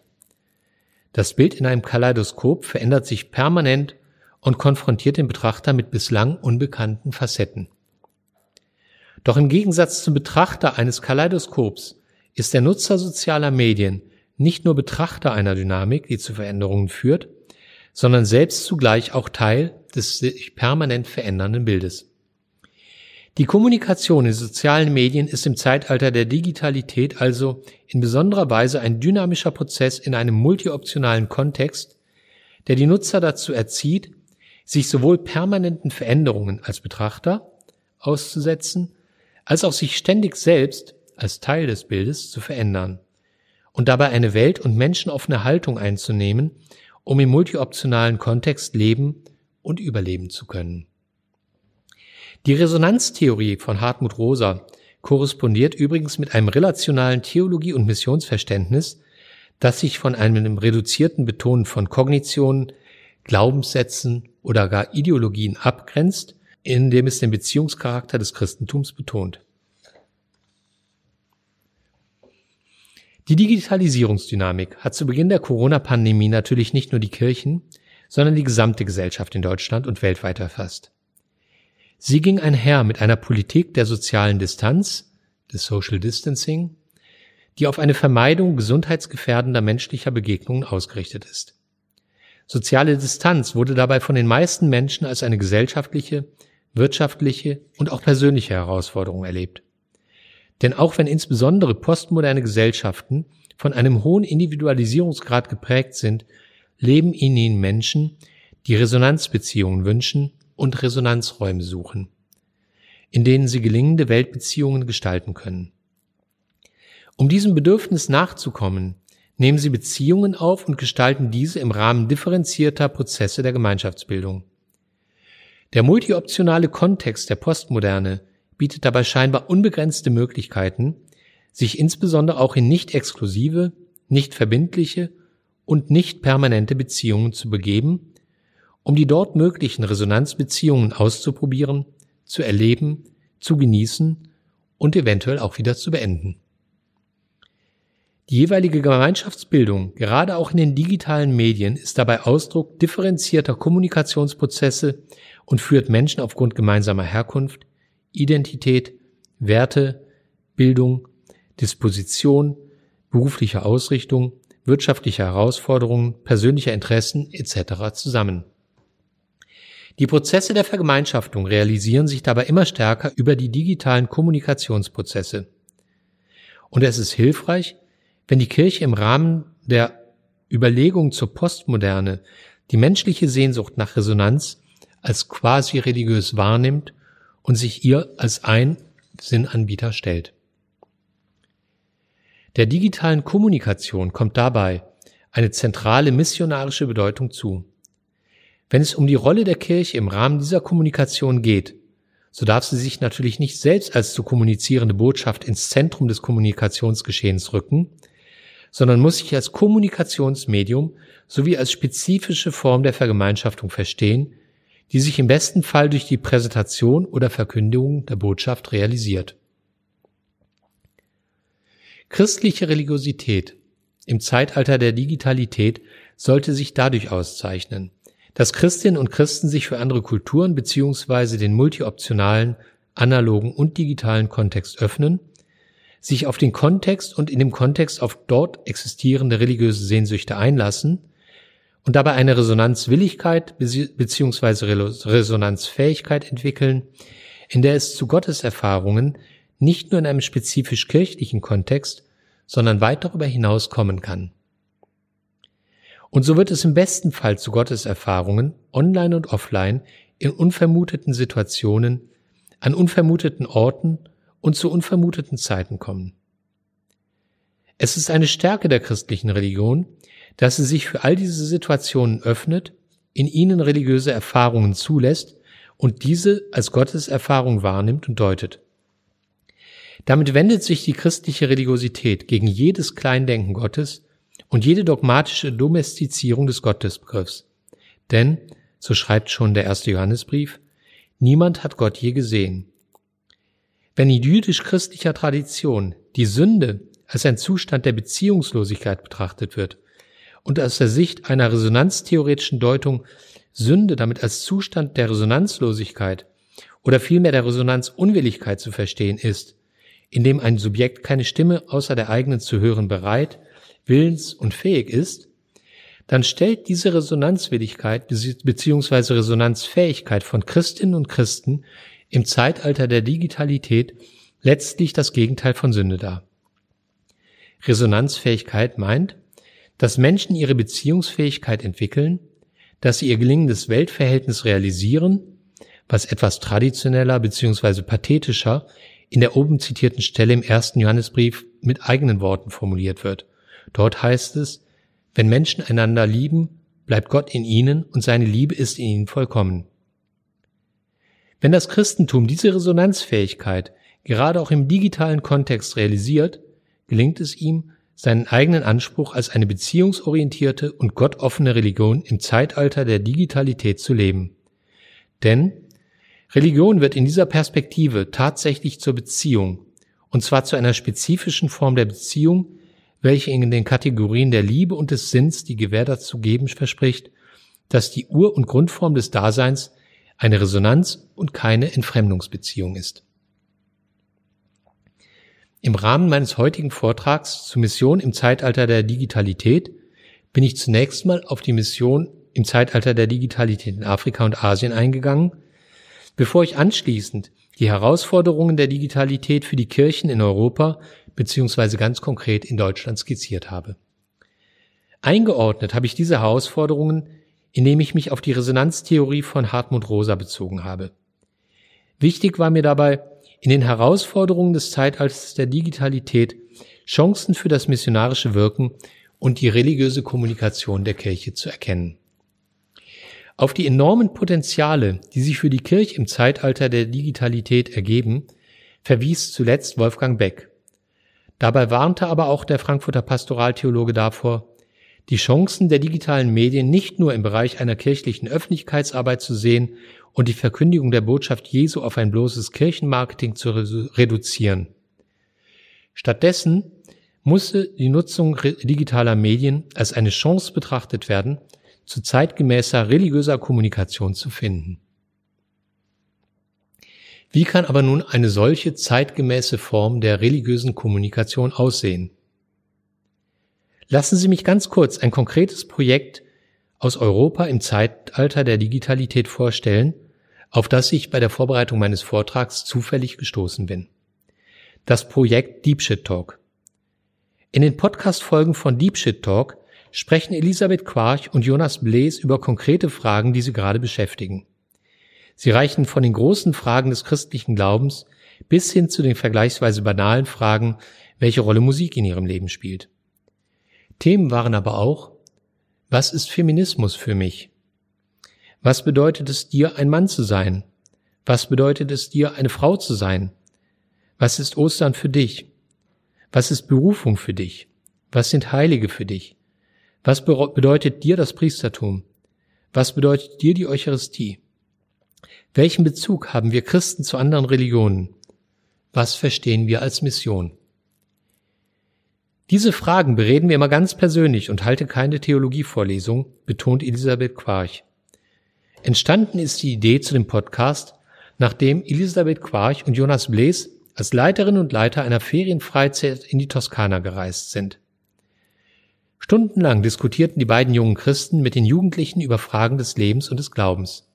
Das Bild in einem Kaleidoskop verändert sich permanent und konfrontiert den Betrachter mit bislang unbekannten Facetten. Doch im Gegensatz zum Betrachter eines Kaleidoskops ist der Nutzer sozialer Medien nicht nur Betrachter einer Dynamik, die zu Veränderungen führt, sondern selbst zugleich auch Teil des sich permanent verändernden Bildes. Die Kommunikation in sozialen Medien ist im Zeitalter der Digitalität also in besonderer Weise ein dynamischer Prozess in einem multioptionalen Kontext, der die Nutzer dazu erzieht, sich sowohl permanenten Veränderungen als Betrachter auszusetzen, als auch sich ständig selbst als Teil des Bildes zu verändern und dabei eine welt- und menschenoffene Haltung einzunehmen, um im multioptionalen Kontext leben und überleben zu können. Die Resonanztheorie von Hartmut Rosa korrespondiert übrigens mit einem relationalen Theologie- und Missionsverständnis, das sich von einem reduzierten Betonen von Kognitionen, Glaubenssätzen oder gar Ideologien abgrenzt, indem es den Beziehungscharakter des Christentums betont. Die Digitalisierungsdynamik hat zu Beginn der Corona-Pandemie natürlich nicht nur die Kirchen, sondern die gesamte Gesellschaft in Deutschland und weltweit erfasst. Sie ging einher mit einer Politik der sozialen Distanz, des Social Distancing, die auf eine Vermeidung gesundheitsgefährdender menschlicher Begegnungen ausgerichtet ist. Soziale Distanz wurde dabei von den meisten Menschen als eine gesellschaftliche, wirtschaftliche und auch persönliche Herausforderung erlebt. Denn auch wenn insbesondere postmoderne Gesellschaften von einem hohen Individualisierungsgrad geprägt sind, leben in ihnen Menschen, die Resonanzbeziehungen wünschen und Resonanzräume suchen, in denen sie gelingende Weltbeziehungen gestalten können. Um diesem Bedürfnis nachzukommen, nehmen sie Beziehungen auf und gestalten diese im Rahmen differenzierter Prozesse der Gemeinschaftsbildung. Der multioptionale Kontext der Postmoderne bietet dabei scheinbar unbegrenzte Möglichkeiten, sich insbesondere auch in nicht exklusive, nicht verbindliche und nicht permanente Beziehungen zu begeben, um die dort möglichen Resonanzbeziehungen auszuprobieren, zu erleben, zu genießen und eventuell auch wieder zu beenden. Die jeweilige Gemeinschaftsbildung, gerade auch in den digitalen Medien, ist dabei Ausdruck differenzierter Kommunikationsprozesse und führt Menschen aufgrund gemeinsamer Herkunft, Identität, Werte, Bildung, Disposition, beruflicher Ausrichtung, wirtschaftlicher Herausforderungen, persönlicher Interessen etc. zusammen. Die Prozesse der Vergemeinschaftung realisieren sich dabei immer stärker über die digitalen Kommunikationsprozesse. Und es ist hilfreich, wenn die Kirche im Rahmen der Überlegung zur Postmoderne die menschliche Sehnsucht nach Resonanz als quasi religiös wahrnimmt und sich ihr als ein Sinnanbieter stellt. Der digitalen Kommunikation kommt dabei eine zentrale missionarische Bedeutung zu. Wenn es um die Rolle der Kirche im Rahmen dieser Kommunikation geht, so darf sie sich natürlich nicht selbst als zu kommunizierende Botschaft ins Zentrum des Kommunikationsgeschehens rücken, sondern muss sich als Kommunikationsmedium sowie als spezifische Form der Vergemeinschaftung verstehen, die sich im besten Fall durch die Präsentation oder Verkündigung der Botschaft realisiert. Christliche Religiosität im Zeitalter der Digitalität sollte sich dadurch auszeichnen, dass Christinnen und Christen sich für andere Kulturen beziehungsweise den multioptionalen, analogen und digitalen Kontext öffnen, sich auf den Kontext und in dem Kontext auf dort existierende religiöse Sehnsüchte einlassen und dabei eine Resonanzwilligkeit beziehungsweise Resonanzfähigkeit entwickeln, in der es zu Gotteserfahrungen nicht nur in einem spezifisch kirchlichen Kontext, sondern weit darüber hinaus kommen kann. Und so wird es im besten Fall zu Gotteserfahrungen, online und offline, in unvermuteten Situationen, an unvermuteten Orten und zu unvermuteten Zeiten kommen. Es ist eine Stärke der christlichen Religion, dass sie sich für all diese Situationen öffnet, in ihnen religiöse Erfahrungen zulässt und diese als Gotteserfahrung wahrnimmt und deutet. Damit wendet sich die christliche Religiosität gegen jedes Kleindenken Gottes und jede dogmatische Domestizierung des Gottesbegriffs. Denn, so schreibt schon der erste Johannesbrief, niemand hat Gott je gesehen. Wenn in jüdisch-christlicher Tradition die Sünde als ein Zustand der Beziehungslosigkeit betrachtet wird und aus der Sicht einer resonanztheoretischen Deutung Sünde damit als Zustand der Resonanzlosigkeit oder vielmehr der Resonanzunwilligkeit zu verstehen ist, in dem ein Subjekt keine Stimme außer der eigenen zu hören bereit willens- und fähig ist, dann stellt diese Resonanzwilligkeit bzw. Resonanzfähigkeit von Christinnen und Christen im Zeitalter der Digitalität letztlich das Gegenteil von Sünde dar. Resonanzfähigkeit meint, dass Menschen ihre Beziehungsfähigkeit entwickeln, dass sie ihr gelingendes Weltverhältnis realisieren, was etwas traditioneller bzw. pathetischer in der oben zitierten Stelle im ersten Johannesbrief mit eigenen Worten formuliert wird. Dort heißt es, wenn Menschen einander lieben, bleibt Gott in ihnen und seine Liebe ist in ihnen vollkommen. Wenn das Christentum diese Resonanzfähigkeit gerade auch im digitalen Kontext realisiert, gelingt es ihm, seinen eigenen Anspruch als eine beziehungsorientierte und gottoffene Religion im Zeitalter der Digitalität zu leben. Denn Religion wird in dieser Perspektive tatsächlich zur Beziehung, und zwar zu einer spezifischen Form der Beziehung, welche in den Kategorien der Liebe und des Sinns die Gewähr dazu geben verspricht, dass die Ur- und Grundform des Daseins eine Resonanz und keine Entfremdungsbeziehung ist. Im Rahmen meines heutigen Vortrags zur Mission im Zeitalter der Digitalität bin ich zunächst mal auf die Mission im Zeitalter der Digitalität in Afrika und Asien eingegangen, bevor ich anschließend die Herausforderungen der Digitalität für die Kirchen in Europa beziehungsweise ganz konkret in Deutschland skizziert habe. Eingeordnet habe ich diese Herausforderungen, indem ich mich auf die Resonanztheorie von Hartmut Rosa bezogen habe. Wichtig war mir dabei, in den Herausforderungen des Zeitalters der Digitalität Chancen für das missionarische Wirken und die religiöse Kommunikation der Kirche zu erkennen. Auf die enormen Potenziale, die sich für die Kirche im Zeitalter der Digitalität ergeben, verwies zuletzt Wolfgang Beck. Dabei warnte aber auch der Frankfurter Pastoraltheologe davor, die Chancen der digitalen Medien nicht nur im Bereich einer kirchlichen Öffentlichkeitsarbeit zu sehen und die Verkündigung der Botschaft Jesu auf ein bloßes Kirchenmarketing zu reduzieren. Stattdessen musste die Nutzung digitaler Medien als eine Chance betrachtet werden, zu zeitgemäßer religiöser Kommunikation zu finden. Wie kann aber nun eine solche zeitgemäße Form der religiösen Kommunikation aussehen? Lassen Sie mich ganz kurz ein konkretes Projekt aus Europa im Zeitalter der Digitalität vorstellen, auf das ich bei der Vorbereitung meines Vortrags zufällig gestoßen bin. Das Projekt Deep Shit Talk. In den Podcast-Folgen von Deep Shit Talk sprechen Elisabeth Quarch und Jonas Blaes über konkrete Fragen, die sie gerade beschäftigen. Sie reichen von den großen Fragen des christlichen Glaubens bis hin zu den vergleichsweise banalen Fragen, welche Rolle Musik in ihrem Leben spielt. Themen waren aber auch, was ist Feminismus für mich? Was bedeutet es dir, ein Mann zu sein? Was bedeutet es dir, eine Frau zu sein? Was ist Ostern für dich? Was ist Berufung für dich? Was sind Heilige für dich? Was bedeutet dir das Priestertum? Was bedeutet dir die Eucharistie? Welchen Bezug haben wir Christen zu anderen Religionen? Was verstehen wir als Mission? Diese Fragen bereden wir immer ganz persönlich und halte keine Theologievorlesung, betont Elisabeth Quarch. Entstanden ist die Idee zu dem Podcast, nachdem Elisabeth Quarch und Jonas Blaes als Leiterin und Leiter einer Ferienfreizeit in die Toskana gereist sind. Stundenlang diskutierten die beiden jungen Christen mit den Jugendlichen über Fragen des Lebens und des Glaubens.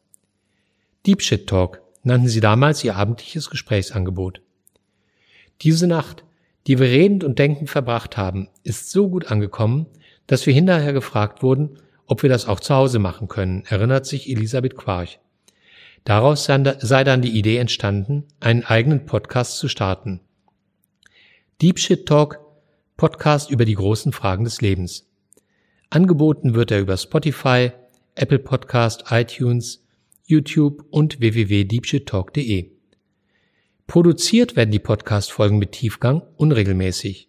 Deep Shit Talk nannten sie damals ihr abendliches Gesprächsangebot. Diese Nacht, die wir redend und denkend verbracht haben, ist so gut angekommen, dass wir hinterher gefragt wurden, ob wir das auch zu Hause machen können, erinnert sich Elisabeth Quarch. Daraus sei dann die Idee entstanden, einen eigenen Podcast zu starten. Deep Shit Talk, Podcast über die großen Fragen des Lebens. Angeboten wird er über Spotify, Apple Podcast, iTunes, YouTube und www.deepshittalk.de. Produziert werden die Podcast-Folgen mit Tiefgang unregelmäßig.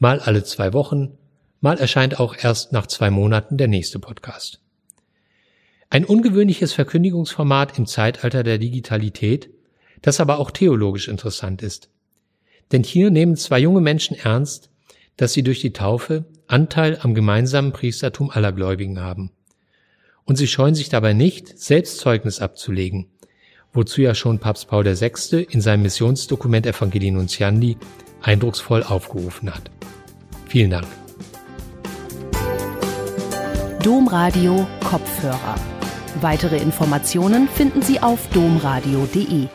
Mal alle zwei Wochen, mal erscheint auch erst nach zwei Monaten der nächste Podcast. Ein ungewöhnliches Verkündigungsformat im Zeitalter der Digitalität, das aber auch theologisch interessant ist. Denn hier nehmen zwei junge Menschen ernst, dass sie durch die Taufe Anteil am gemeinsamen Priestertum aller Gläubigen haben und sie scheuen sich dabei nicht, selbst Zeugnis abzulegen, wozu ja schon Papst Paul VI. in seinem Missionsdokument Evangelii Nuntiandi eindrucksvoll aufgerufen hat. Vielen Dank. Domradio Kopfhörer. Weitere Informationen finden Sie auf domradio.de.